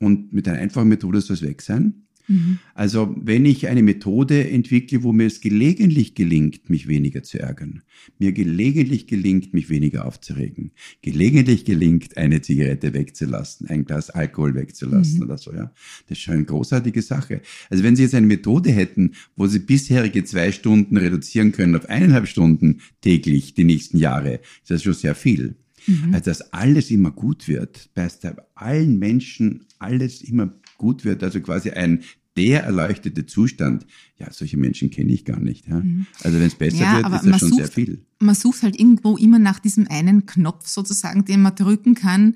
und mit einer einfachen Methode soll es weg sein. Mhm. Also wenn ich eine Methode entwickle, wo mir es gelegentlich gelingt, mich weniger zu ärgern, mir gelegentlich gelingt, mich weniger aufzuregen, gelegentlich gelingt, eine Zigarette wegzulassen, ein Glas Alkohol wegzulassen mhm. oder so, ja, das ist schon eine großartige Sache. Also wenn Sie jetzt eine Methode hätten, wo Sie bisherige zwei Stunden reduzieren können auf eineinhalb Stunden täglich die nächsten Jahre, ist das schon sehr viel. Mhm. Also dass alles immer gut wird, bei allen Menschen alles immer gut wird, also quasi ein der erleuchtete Zustand, ja, solche Menschen kenne ich gar nicht. Ja. Mhm. Also wenn es besser ja, wird, ist das schon sucht, sehr viel. Man sucht halt irgendwo immer nach diesem einen Knopf sozusagen, den man drücken kann,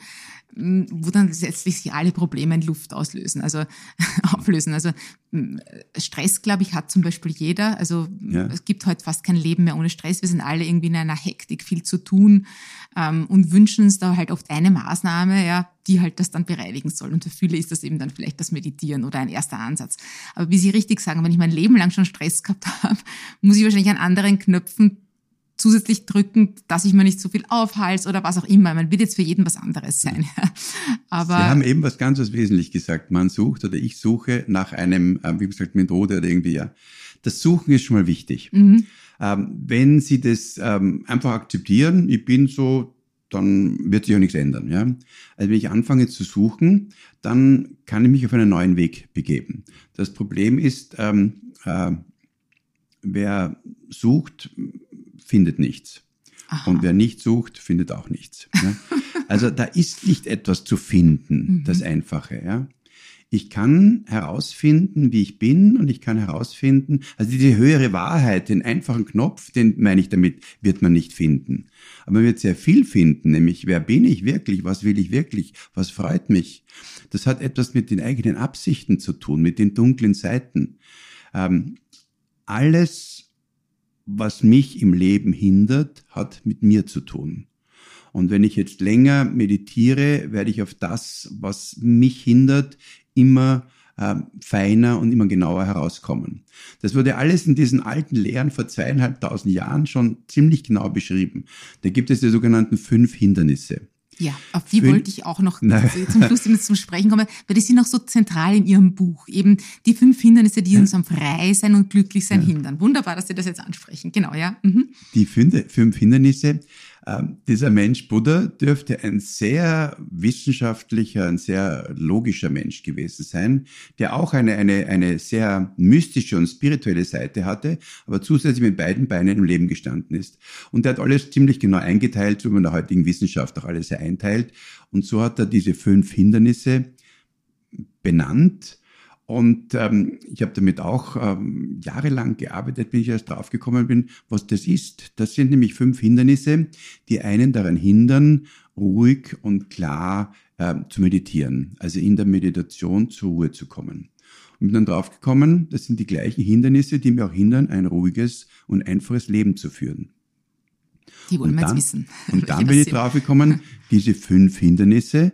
wo dann letztlich sich alle Probleme in Luft auslösen, also auflösen. Also Stress, glaube ich, hat zum Beispiel jeder. Also ja. es gibt heute fast kein Leben mehr ohne Stress. Wir sind alle irgendwie in einer Hektik, viel zu tun ähm, und wünschen uns da halt oft eine Maßnahme, ja, die halt das dann bereinigen soll. Und für viele ist das eben dann vielleicht das Meditieren oder ein erster Ansatz. Aber wie Sie richtig sagen, wenn ich mein Leben lang schon Stress gehabt habe, muss ich wahrscheinlich an anderen Knöpfen zusätzlich drücken, dass ich mir nicht so viel aufhals oder was auch immer. Man wird jetzt für jeden was anderes sein. Aber Sie haben eben was ganz was wesentlich gesagt. Man sucht oder ich suche nach einem, äh, wie gesagt, Methode oder irgendwie, ja. Das Suchen ist schon mal wichtig. Mhm. Ähm, wenn Sie das ähm, einfach akzeptieren, ich bin so, dann wird sich auch nichts ändern. Ja? Also wenn ich anfange zu suchen, dann kann ich mich auf einen neuen Weg begeben. Das Problem ist, ähm, äh, wer sucht, findet nichts. Aha. Und wer nicht sucht, findet auch nichts. Ja? Also da ist nicht etwas zu finden, mhm. das Einfache. Ja? Ich kann herausfinden, wie ich bin und ich kann herausfinden, also diese höhere Wahrheit, den einfachen Knopf, den meine ich damit, wird man nicht finden. Aber man wird sehr viel finden, nämlich wer bin ich wirklich, was will ich wirklich, was freut mich. Das hat etwas mit den eigenen Absichten zu tun, mit den dunklen Seiten. Ähm, alles was mich im Leben hindert, hat mit mir zu tun. Und wenn ich jetzt länger meditiere, werde ich auf das, was mich hindert, immer äh, feiner und immer genauer herauskommen. Das wurde alles in diesen alten Lehren vor zweieinhalbtausend Jahren schon ziemlich genau beschrieben. Da gibt es die sogenannten fünf Hindernisse. Ja, auf die wollte ich auch noch Nein. zum Schluss zum Sprechen kommen, weil die sind auch so zentral in Ihrem Buch. Eben die fünf Hindernisse, die uns am Freisein und Glücklichsein ja. hindern. Wunderbar, dass Sie das jetzt ansprechen. Genau, ja. Mhm. Die fünf Hindernisse, ähm, dieser Mensch Buddha dürfte ein sehr wissenschaftlicher, ein sehr logischer Mensch gewesen sein, der auch eine, eine, eine sehr mystische und spirituelle Seite hatte, aber zusätzlich mit beiden Beinen im Leben gestanden ist. Und er hat alles ziemlich genau eingeteilt, so wie man in der heutigen Wissenschaft auch alles einteilt. Und so hat er diese fünf Hindernisse benannt und ähm, ich habe damit auch ähm, jahrelang gearbeitet, bis ich erst draufgekommen bin, was das ist. Das sind nämlich fünf Hindernisse, die einen daran hindern, ruhig und klar äh, zu meditieren, also in der Meditation zur Ruhe zu kommen. Und bin dann draufgekommen, das sind die gleichen Hindernisse, die mir auch hindern, ein ruhiges und einfaches Leben zu führen. Die wollen wir jetzt wissen. Und dann bin ich draufgekommen, diese fünf Hindernisse,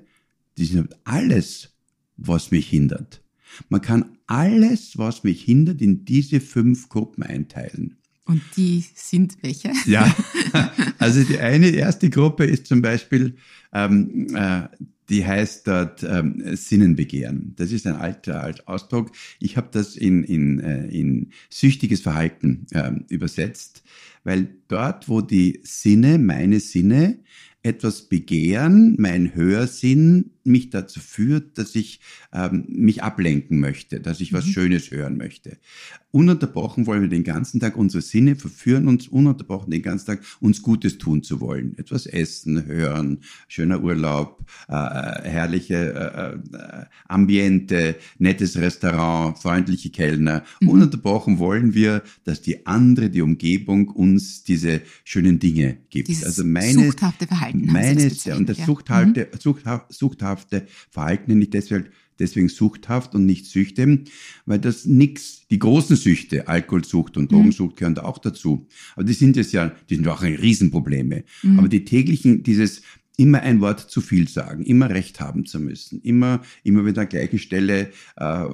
die sind alles, was mich hindert. Man kann alles, was mich hindert, in diese fünf Gruppen einteilen. Und die sind welche? Ja, also die eine erste Gruppe ist zum Beispiel, ähm, äh, die heißt dort ähm, Sinnenbegehren. Das ist ein alter, alter Ausdruck. Ich habe das in, in, äh, in süchtiges Verhalten äh, übersetzt, weil dort, wo die Sinne, meine Sinne, etwas begehren, mein Hörsinn mich dazu führt, dass ich ähm, mich ablenken möchte, dass ich was mhm. Schönes hören möchte. Ununterbrochen wollen wir den ganzen Tag unsere Sinne verführen, uns ununterbrochen den ganzen Tag uns Gutes tun zu wollen. Etwas essen, hören, schöner Urlaub, äh, herrliche äh, äh, Ambiente, nettes Restaurant, freundliche Kellner. Mhm. Ununterbrochen wollen wir, dass die andere, die Umgebung uns diese schönen Dinge gibt. Dieses also meine, suchthafte Verhalten. Meine, und das ja. suchthafte, mhm. suchthafte suchthafte Verhalten ich deswegen, deswegen suchthaft und nicht Süchte, weil das nix, die großen Süchte, Alkoholsucht und mhm. Drogensucht gehören da auch dazu. Aber die sind es ja, die sind auch Riesenprobleme. Mhm. Aber die täglichen, dieses immer ein Wort zu viel sagen, immer Recht haben zu müssen, immer, immer wieder an der gleichen Stelle äh,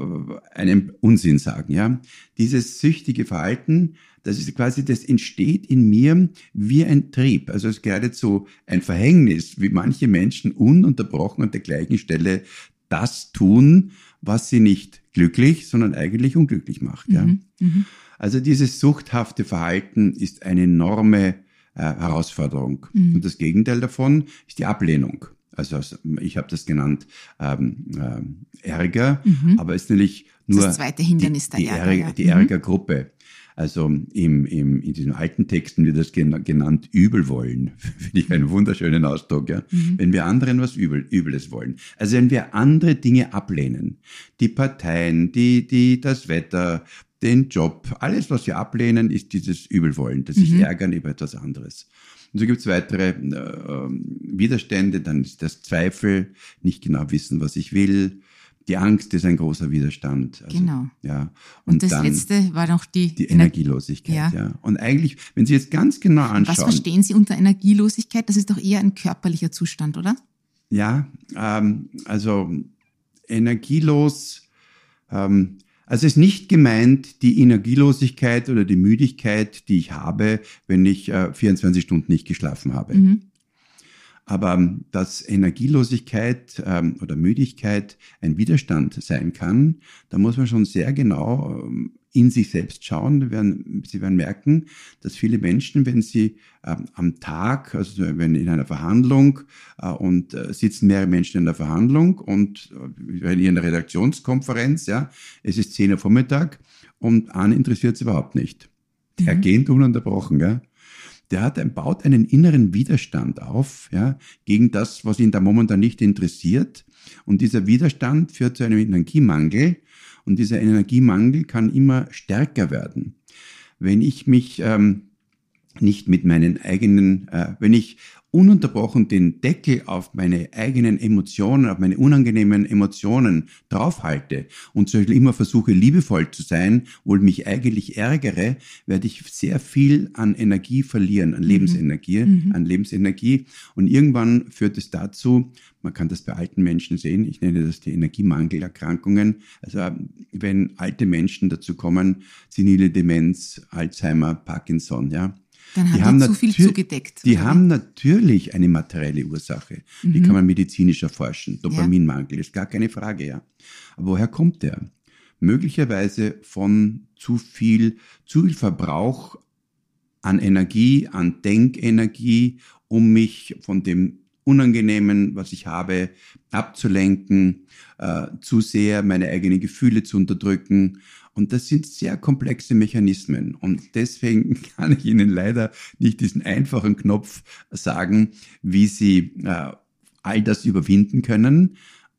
einen Unsinn sagen, ja. Dieses süchtige Verhalten, das ist quasi, das entsteht in mir wie ein Trieb. Also es ist geradezu ein Verhängnis, wie manche Menschen ununterbrochen an der gleichen Stelle das tun, was sie nicht glücklich, sondern eigentlich unglücklich macht. Ja? Mhm, mh. Also dieses suchthafte Verhalten ist eine enorme äh, Herausforderung. Mhm. Und das Gegenteil davon ist die Ablehnung. Also ich habe das genannt ähm, äh, Ärger, mhm. aber es ist natürlich nur das zweite Hindernis die, die, Ärger, Ärger, die mhm. Ärgergruppe. Also im, im, in diesen alten Texten wird das genannt Übelwollen. Finde ich einen wunderschönen Ausdruck. Ja? Mhm. Wenn wir anderen was Übel, Übles wollen. Also wenn wir andere Dinge ablehnen, die Parteien, die, die, das Wetter, den Job, alles, was wir ablehnen, ist dieses Übelwollen, das sich mhm. ärgern über etwas anderes. Und so gibt es weitere äh, Widerstände, dann ist das Zweifel, nicht genau wissen, was ich will. Die Angst ist ein großer Widerstand. Also, genau. Ja. Und, und das dann letzte war noch die, die Energielosigkeit. Ja. ja. Und eigentlich, wenn Sie jetzt ganz genau anschauen. Was verstehen Sie unter Energielosigkeit? Das ist doch eher ein körperlicher Zustand, oder? Ja, ähm, also energielos. Ähm, also es ist nicht gemeint die Energielosigkeit oder die Müdigkeit, die ich habe, wenn ich äh, 24 Stunden nicht geschlafen habe. Mhm. Aber ähm, dass Energielosigkeit ähm, oder Müdigkeit ein Widerstand sein kann, da muss man schon sehr genau ähm, in sich selbst schauen. Sie werden, Sie werden merken, dass viele Menschen, wenn sie ähm, am Tag, also wenn in einer Verhandlung äh, und äh, sitzen mehrere Menschen in der Verhandlung und äh, in einer Redaktionskonferenz, ja, es ist 10 Uhr Vormittag und an interessiert es überhaupt nicht. Der mhm. geht ununterbrochen, ja der hat, ein, baut einen inneren Widerstand auf, ja, gegen das, was ihn da momentan nicht interessiert. Und dieser Widerstand führt zu einem Energiemangel. Und dieser Energiemangel kann immer stärker werden. Wenn ich mich ähm, nicht mit meinen eigenen, äh, wenn ich ununterbrochen den Deckel auf meine eigenen Emotionen, auf meine unangenehmen Emotionen draufhalte und so immer versuche, liebevoll zu sein, wohl mich eigentlich ärgere, werde ich sehr viel an Energie verlieren, an mhm. Lebensenergie, mhm. an Lebensenergie. Und irgendwann führt es dazu, man kann das bei alten Menschen sehen, ich nenne das die Energiemangelerkrankungen. Also wenn alte Menschen dazu kommen, senile Demenz, Alzheimer, Parkinson, ja, dann haben die, haben zu viel zugedeckt. Die haben natürlich eine materielle Ursache. Mhm. Die kann man medizinisch erforschen. Dopaminmangel ja. ist gar keine Frage, ja. Aber woher kommt der? Möglicherweise von zu viel, zu viel Verbrauch an Energie, an Denkenergie, um mich von dem Unangenehmen, was ich habe, abzulenken, äh, zu sehr meine eigenen Gefühle zu unterdrücken und das sind sehr komplexe Mechanismen. Und deswegen kann ich Ihnen leider nicht diesen einfachen Knopf sagen, wie Sie äh, all das überwinden können.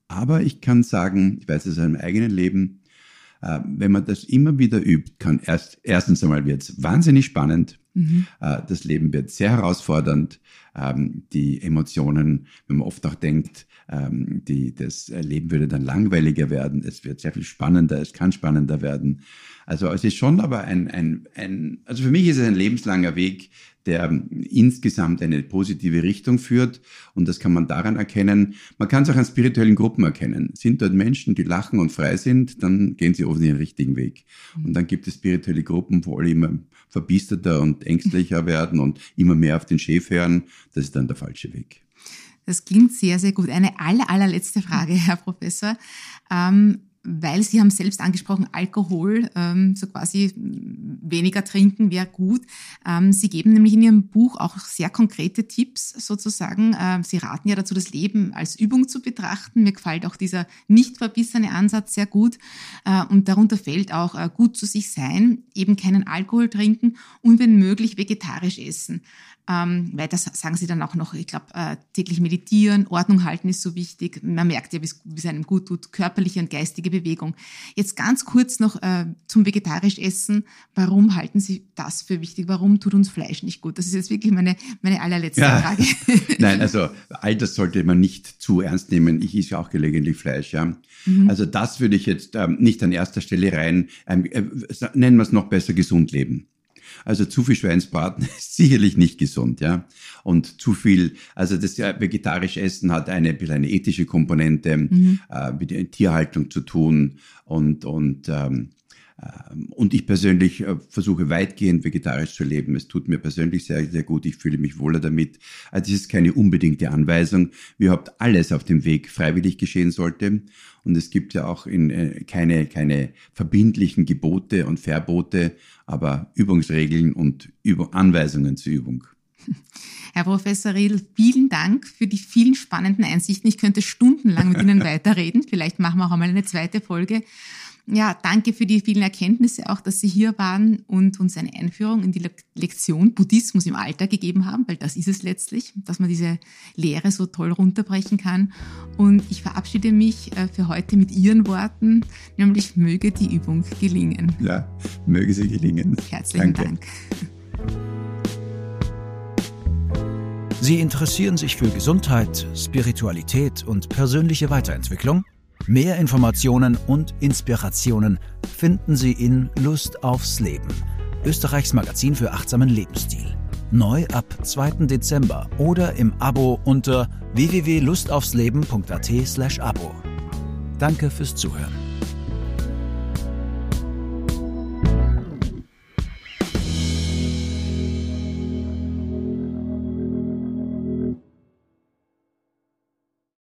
Aber ich kann sagen, ich weiß es aus meinem eigenen Leben, äh, wenn man das immer wieder übt, kann erst, erstens einmal wird es wahnsinnig spannend. Mhm. Äh, das Leben wird sehr herausfordernd. Ähm, die Emotionen, wenn man oft auch denkt, ähm, die, das Leben würde dann langweiliger werden, es wird sehr viel spannender, es kann spannender werden. Also es ist schon aber ein, ein, ein also für mich ist es ein lebenslanger Weg, der insgesamt eine positive Richtung führt. Und das kann man daran erkennen. Man kann es auch an spirituellen Gruppen erkennen. Sind dort Menschen, die lachen und frei sind, dann gehen sie offensichtlich den richtigen Weg. Und dann gibt es spirituelle Gruppen, wo alle immer verbisterter und ängstlicher werden und immer mehr auf den Chef hören. Das ist dann der falsche Weg. Das klingt sehr, sehr gut. Eine aller, allerletzte Frage, Herr Professor. Ähm, weil Sie haben selbst angesprochen, Alkohol, ähm, so quasi weniger trinken wäre gut. Ähm, Sie geben nämlich in Ihrem Buch auch sehr konkrete Tipps sozusagen. Ähm, Sie raten ja dazu, das Leben als Übung zu betrachten. Mir gefällt auch dieser nicht verbissene Ansatz sehr gut. Äh, und darunter fällt auch äh, gut zu sich sein, eben keinen Alkohol trinken und wenn möglich vegetarisch essen. Ähm, weil das sagen sie dann auch noch, ich glaube, äh, täglich meditieren, Ordnung halten ist so wichtig. Man merkt ja, wie es einem gut tut, körperliche und geistige Bewegung. Jetzt ganz kurz noch äh, zum vegetarisch Essen. Warum halten Sie das für wichtig? Warum tut uns Fleisch nicht gut? Das ist jetzt wirklich meine, meine allerletzte ja. Frage. Nein, also all das sollte man nicht zu ernst nehmen. Ich esse ja auch gelegentlich Fleisch, ja. Mhm. Also das würde ich jetzt ähm, nicht an erster Stelle rein, ähm, äh, nennen wir es noch besser gesund leben. Also zu viel Schweinsbraten ist sicherlich nicht gesund, ja. Und zu viel, also das ja, vegetarische Essen hat eine, ein eine ethische Komponente mhm. äh, mit der Tierhaltung zu tun und, und ähm, ähm, und ich persönlich äh, versuche weitgehend vegetarisch zu leben. Es tut mir persönlich sehr, sehr gut. Ich fühle mich wohler damit. Also es ist keine unbedingte Anweisung, wie überhaupt alles auf dem Weg freiwillig geschehen sollte. Und es gibt ja auch in, äh, keine, keine verbindlichen Gebote und Verbote, aber Übungsregeln und Üb Anweisungen zur Übung. Herr Professor Riedl, vielen Dank für die vielen spannenden Einsichten. Ich könnte stundenlang mit Ihnen weiterreden. Vielleicht machen wir auch einmal eine zweite Folge ja, danke für die vielen Erkenntnisse auch, dass Sie hier waren und uns eine Einführung in die Lektion Buddhismus im Alltag gegeben haben, weil das ist es letztlich, dass man diese Lehre so toll runterbrechen kann. Und ich verabschiede mich äh, für heute mit Ihren Worten, nämlich möge die Übung gelingen. Ja, möge sie gelingen. Herzlichen danke. Dank. Sie interessieren sich für Gesundheit, Spiritualität und persönliche Weiterentwicklung? Mehr Informationen und Inspirationen finden Sie in Lust aufs Leben, Österreichs Magazin für achtsamen Lebensstil. Neu ab 2. Dezember oder im Abo unter www.lustaufsleben.at/abo. Danke fürs Zuhören.